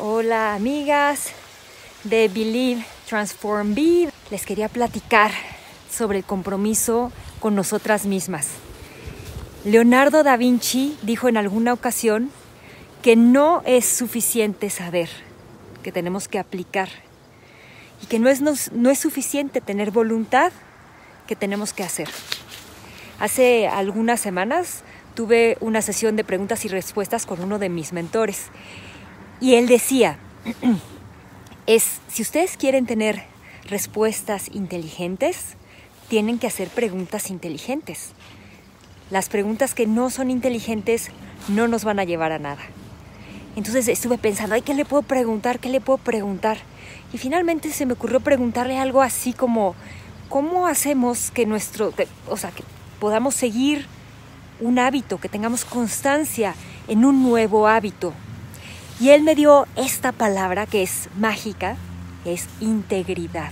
Hola amigas de Believe, Transform, Be. Les quería platicar sobre el compromiso con nosotras mismas. Leonardo da Vinci dijo en alguna ocasión que no es suficiente saber, que tenemos que aplicar y que no es, no, es suficiente tener voluntad, que tenemos que hacer. Hace algunas semanas tuve una sesión de preguntas y respuestas con uno de mis mentores y él decía, es, si ustedes quieren tener respuestas inteligentes, tienen que hacer preguntas inteligentes. Las preguntas que no son inteligentes no nos van a llevar a nada. Entonces estuve pensando, ay, ¿qué le puedo preguntar? ¿Qué le puedo preguntar? Y finalmente se me ocurrió preguntarle algo así como, ¿cómo hacemos que nuestro, o sea, que podamos seguir un hábito, que tengamos constancia en un nuevo hábito? Y él me dio esta palabra que es mágica, es integridad.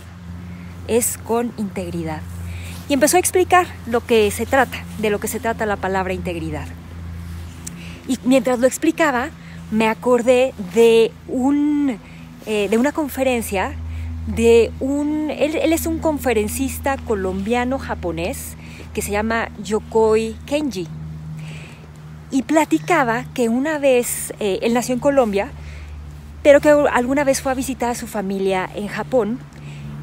Es con integridad. Y empezó a explicar lo que se trata, de lo que se trata la palabra integridad. Y mientras lo explicaba, me acordé de, un, eh, de una conferencia de un... Él, él es un conferencista colombiano-japonés que se llama Yokoi Kenji y platicaba que una vez, eh, él nació en Colombia, pero que alguna vez fue a visitar a su familia en Japón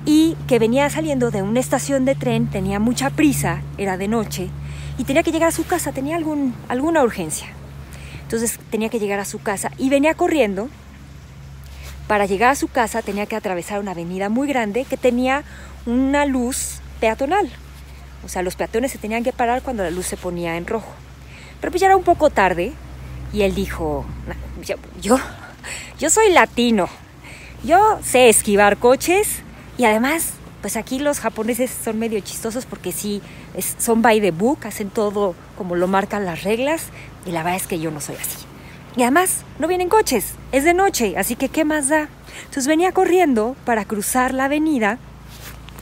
y que venía saliendo de una estación de tren, tenía mucha prisa, era de noche, y tenía que llegar a su casa, tenía algún, alguna urgencia. Entonces tenía que llegar a su casa y venía corriendo. Para llegar a su casa tenía que atravesar una avenida muy grande que tenía una luz peatonal. O sea, los peatones se tenían que parar cuando la luz se ponía en rojo. Pero pues ya era un poco tarde y él dijo, yo, yo, soy latino, yo sé esquivar coches y además, pues aquí los japoneses son medio chistosos porque sí, son by the book, hacen todo como lo marcan las reglas y la verdad es que yo no soy así. Y además, no vienen coches, es de noche, así que ¿qué más da? Entonces venía corriendo para cruzar la avenida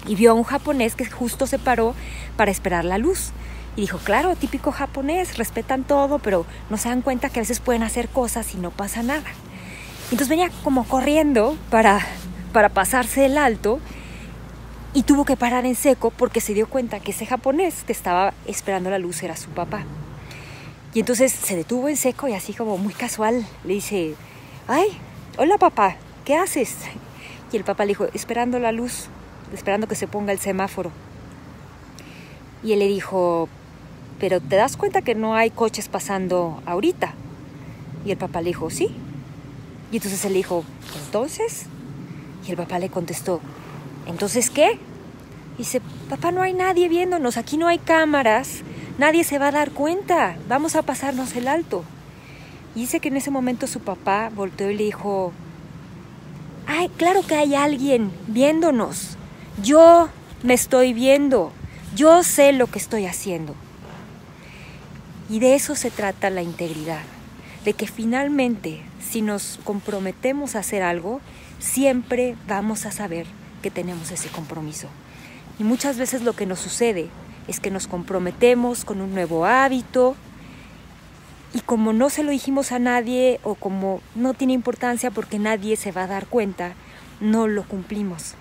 y vio a un japonés que justo se paró para esperar la luz. Y dijo, claro, típico japonés, respetan todo, pero no se dan cuenta que a veces pueden hacer cosas y no pasa nada. Entonces venía como corriendo para, para pasarse el alto y tuvo que parar en seco porque se dio cuenta que ese japonés que estaba esperando la luz era su papá. Y entonces se detuvo en seco y así como muy casual le dice, ay, hola papá, ¿qué haces? Y el papá le dijo, esperando la luz, esperando que se ponga el semáforo. Y él le dijo, pero te das cuenta que no hay coches pasando ahorita. Y el papá le dijo, sí. Y entonces él dijo, entonces. Y el papá le contestó, ¿entonces qué? Y dice, papá, no hay nadie viéndonos, aquí no hay cámaras, nadie se va a dar cuenta, vamos a pasarnos el alto. Y dice que en ese momento su papá volteó y le dijo, ay, claro que hay alguien viéndonos, yo me estoy viendo, yo sé lo que estoy haciendo. Y de eso se trata la integridad, de que finalmente si nos comprometemos a hacer algo, siempre vamos a saber que tenemos ese compromiso. Y muchas veces lo que nos sucede es que nos comprometemos con un nuevo hábito y como no se lo dijimos a nadie o como no tiene importancia porque nadie se va a dar cuenta, no lo cumplimos.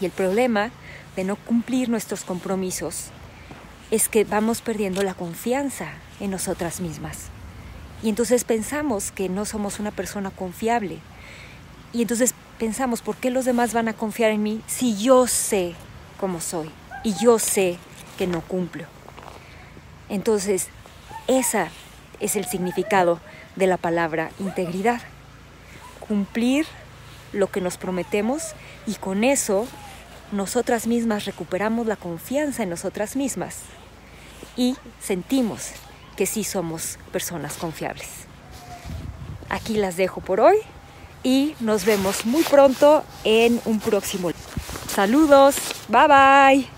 Y el problema de no cumplir nuestros compromisos es que vamos perdiendo la confianza en nosotras mismas. Y entonces pensamos que no somos una persona confiable. Y entonces pensamos, ¿por qué los demás van a confiar en mí si yo sé cómo soy y yo sé que no cumplo? Entonces, ese es el significado de la palabra integridad. Cumplir lo que nos prometemos y con eso nosotras mismas recuperamos la confianza en nosotras mismas y sentimos que sí somos personas confiables. Aquí las dejo por hoy y nos vemos muy pronto en un próximo. Saludos, bye bye.